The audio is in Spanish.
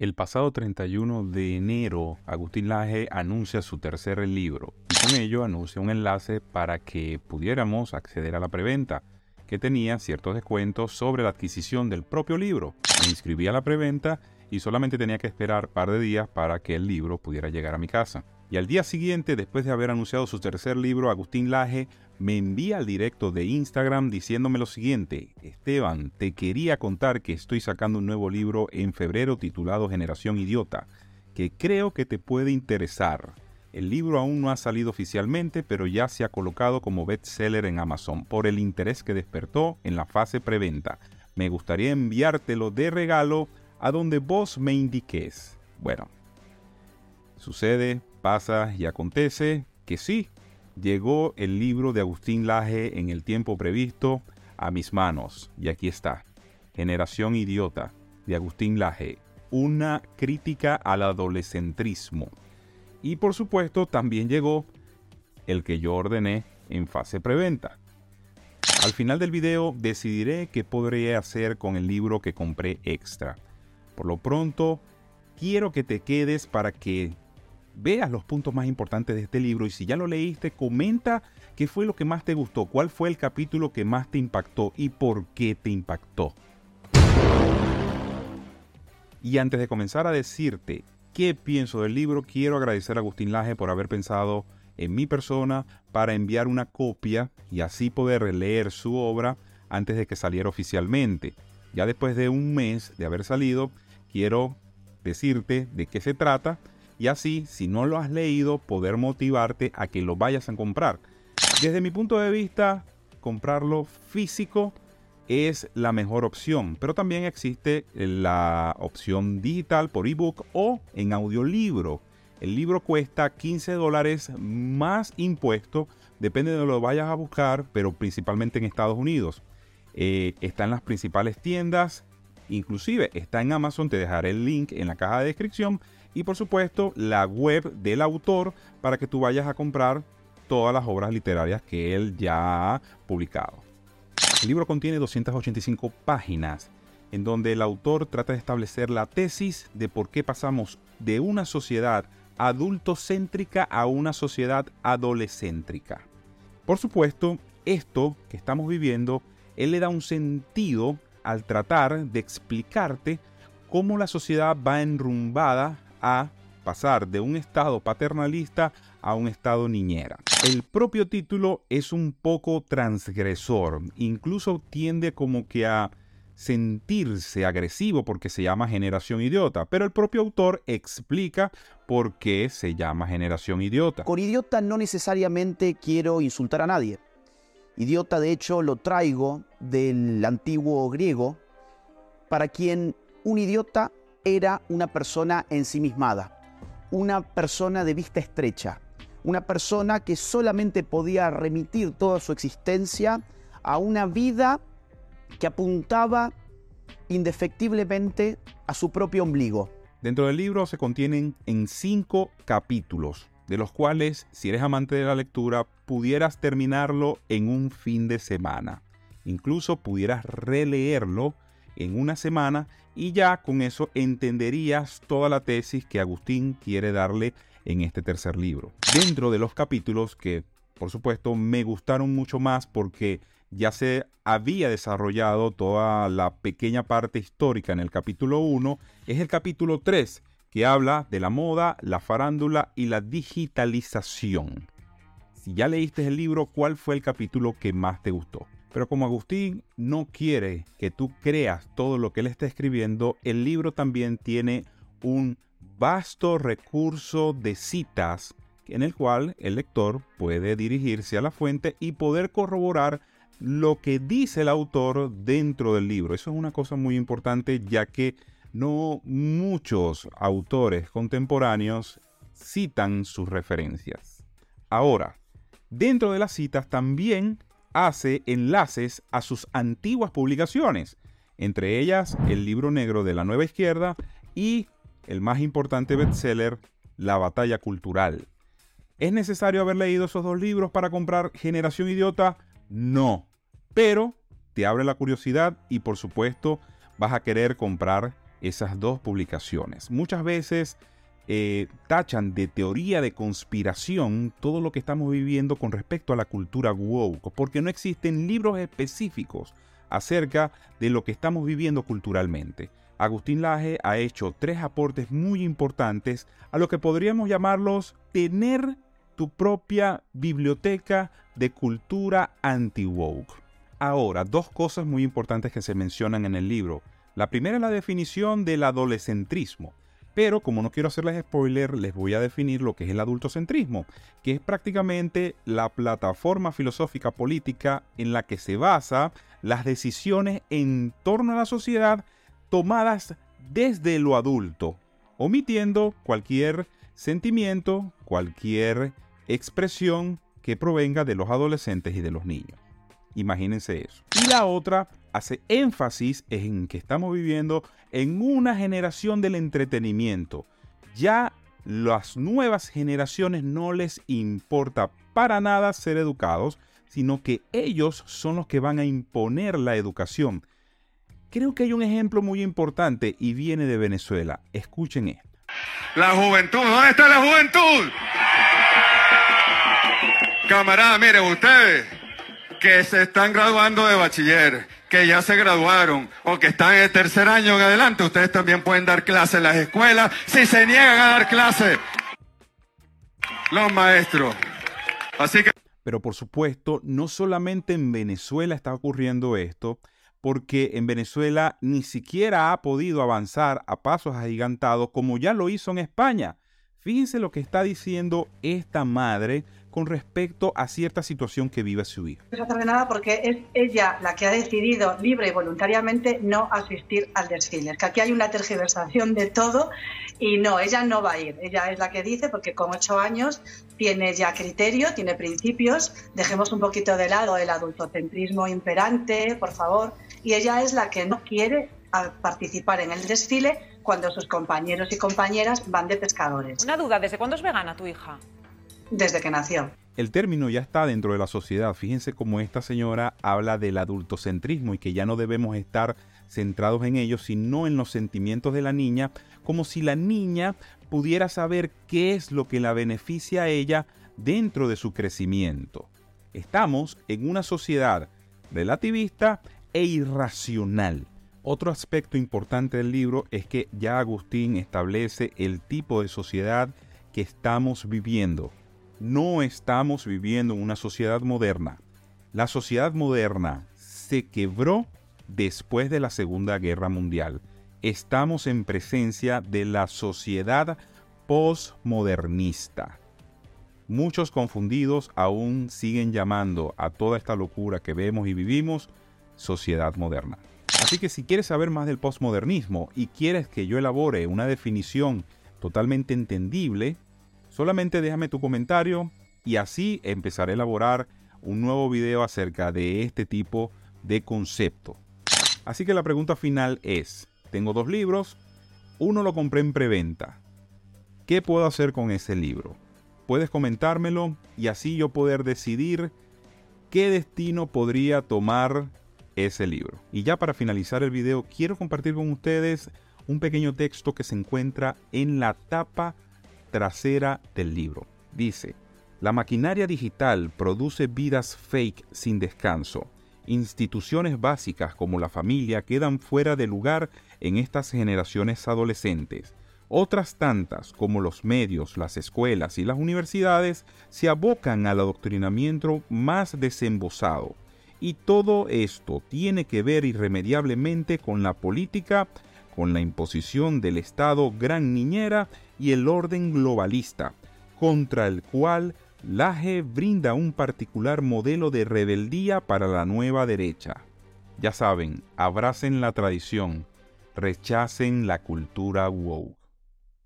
El pasado 31 de enero, Agustín Laje anuncia su tercer libro y con ello anuncia un enlace para que pudiéramos acceder a la preventa, que tenía ciertos descuentos sobre la adquisición del propio libro. Me inscribí a la preventa y solamente tenía que esperar un par de días para que el libro pudiera llegar a mi casa. Y al día siguiente, después de haber anunciado su tercer libro, Agustín Laje me envía al directo de Instagram diciéndome lo siguiente, Esteban, te quería contar que estoy sacando un nuevo libro en febrero titulado Generación Idiota, que creo que te puede interesar. El libro aún no ha salido oficialmente, pero ya se ha colocado como bestseller en Amazon por el interés que despertó en la fase preventa. Me gustaría enviártelo de regalo a donde vos me indiques. Bueno, sucede, pasa y acontece que sí, llegó el libro de Agustín Laje en el tiempo previsto a mis manos. Y aquí está. Generación Idiota de Agustín Laje. Una crítica al adolescentrismo. Y por supuesto también llegó el que yo ordené en fase preventa. Al final del video decidiré qué podré hacer con el libro que compré extra. Por lo pronto, quiero que te quedes para que veas los puntos más importantes de este libro y si ya lo leíste, comenta qué fue lo que más te gustó, cuál fue el capítulo que más te impactó y por qué te impactó. Y antes de comenzar a decirte qué pienso del libro, quiero agradecer a Agustín Laje por haber pensado en mi persona para enviar una copia y así poder leer su obra antes de que saliera oficialmente. Ya después de un mes de haber salido, quiero decirte de qué se trata y así, si no lo has leído, poder motivarte a que lo vayas a comprar. Desde mi punto de vista, comprarlo físico es la mejor opción, pero también existe la opción digital por ebook o en audiolibro. El libro cuesta 15 dólares más impuesto, depende de donde lo vayas a buscar, pero principalmente en Estados Unidos. Eh, está en las principales tiendas, inclusive está en Amazon, te dejaré el link en la caja de descripción y por supuesto la web del autor para que tú vayas a comprar todas las obras literarias que él ya ha publicado. El libro contiene 285 páginas en donde el autor trata de establecer la tesis de por qué pasamos de una sociedad adultocéntrica a una sociedad adolescéntrica. Por supuesto, esto que estamos viviendo, él le da un sentido al tratar de explicarte cómo la sociedad va enrumbada a pasar de un estado paternalista a un estado niñera. El propio título es un poco transgresor, incluso tiende como que a sentirse agresivo porque se llama generación idiota, pero el propio autor explica por qué se llama generación idiota. Con idiota no necesariamente quiero insultar a nadie. Idiota de hecho lo traigo del antiguo griego, para quien un idiota era una persona ensimismada, una persona de vista estrecha, una persona que solamente podía remitir toda su existencia a una vida que apuntaba indefectiblemente a su propio ombligo. Dentro del libro se contienen en cinco capítulos, de los cuales, si eres amante de la lectura, pudieras terminarlo en un fin de semana. Incluso pudieras releerlo en una semana y ya con eso entenderías toda la tesis que Agustín quiere darle en este tercer libro. Dentro de los capítulos que, por supuesto, me gustaron mucho más porque ya se había desarrollado toda la pequeña parte histórica en el capítulo 1, es el capítulo 3, que habla de la moda, la farándula y la digitalización. Si ya leíste el libro, ¿cuál fue el capítulo que más te gustó? Pero como Agustín no quiere que tú creas todo lo que él está escribiendo, el libro también tiene un vasto recurso de citas en el cual el lector puede dirigirse a la fuente y poder corroborar lo que dice el autor dentro del libro. Eso es una cosa muy importante ya que no muchos autores contemporáneos citan sus referencias. Ahora, dentro de las citas también hace enlaces a sus antiguas publicaciones, entre ellas el libro negro de la nueva izquierda y el más importante bestseller, La batalla cultural. ¿Es necesario haber leído esos dos libros para comprar Generación Idiota? No. Pero te abre la curiosidad y por supuesto vas a querer comprar esas dos publicaciones. Muchas veces eh, tachan de teoría de conspiración todo lo que estamos viviendo con respecto a la cultura woke, porque no existen libros específicos acerca de lo que estamos viviendo culturalmente. Agustín Laje ha hecho tres aportes muy importantes a lo que podríamos llamarlos tener tu propia biblioteca de cultura anti-woke. Ahora, dos cosas muy importantes que se mencionan en el libro. La primera es la definición del adolescentrismo. Pero como no quiero hacerles spoiler, les voy a definir lo que es el adultocentrismo, que es prácticamente la plataforma filosófica política en la que se basa las decisiones en torno a la sociedad tomadas desde lo adulto, omitiendo cualquier sentimiento, cualquier expresión que provenga de los adolescentes y de los niños. Imagínense eso. Y la otra hace énfasis en que estamos viviendo en una generación del entretenimiento. Ya las nuevas generaciones no les importa para nada ser educados, sino que ellos son los que van a imponer la educación. Creo que hay un ejemplo muy importante y viene de Venezuela. Escuchen esto. La juventud, ¿dónde está la juventud? Camarada, miren ustedes que se están graduando de bachiller, que ya se graduaron o que están en el tercer año en adelante, ustedes también pueden dar clases en las escuelas si se niegan a dar clases los maestros. Así que... Pero por supuesto, no solamente en Venezuela está ocurriendo esto, porque en Venezuela ni siquiera ha podido avanzar a pasos agigantados como ya lo hizo en España. Fíjense lo que está diciendo esta madre con respecto a cierta situación que vive su hija. No hace nada porque es ella la que ha decidido libre y voluntariamente no asistir al desfile. que aquí hay una tergiversación de todo y no, ella no va a ir. Ella es la que dice porque con ocho años tiene ya criterio, tiene principios. Dejemos un poquito de lado el adultocentrismo imperante, por favor. Y ella es la que no quiere participar en el desfile cuando sus compañeros y compañeras van de pescadores. Una duda, ¿desde cuándo es vegana tu hija? desde que nació. El término ya está dentro de la sociedad. Fíjense cómo esta señora habla del adultocentrismo y que ya no debemos estar centrados en ello, sino en los sentimientos de la niña, como si la niña pudiera saber qué es lo que la beneficia a ella dentro de su crecimiento. Estamos en una sociedad relativista e irracional. Otro aspecto importante del libro es que ya Agustín establece el tipo de sociedad que estamos viviendo no estamos viviendo en una sociedad moderna. La sociedad moderna se quebró después de la Segunda Guerra Mundial. Estamos en presencia de la sociedad postmodernista. Muchos confundidos aún siguen llamando a toda esta locura que vemos y vivimos sociedad moderna. Así que si quieres saber más del postmodernismo y quieres que yo elabore una definición totalmente entendible, Solamente déjame tu comentario y así empezaré a elaborar un nuevo video acerca de este tipo de concepto. Así que la pregunta final es, tengo dos libros, uno lo compré en preventa. ¿Qué puedo hacer con ese libro? Puedes comentármelo y así yo poder decidir qué destino podría tomar ese libro. Y ya para finalizar el video, quiero compartir con ustedes un pequeño texto que se encuentra en la tapa trasera del libro. Dice, la maquinaria digital produce vidas fake sin descanso. Instituciones básicas como la familia quedan fuera de lugar en estas generaciones adolescentes. Otras tantas, como los medios, las escuelas y las universidades, se abocan al adoctrinamiento más desembosado. Y todo esto tiene que ver irremediablemente con la política con la imposición del Estado gran niñera y el orden globalista, contra el cual Laje brinda un particular modelo de rebeldía para la nueva derecha. Ya saben, abracen la tradición, rechacen la cultura woke.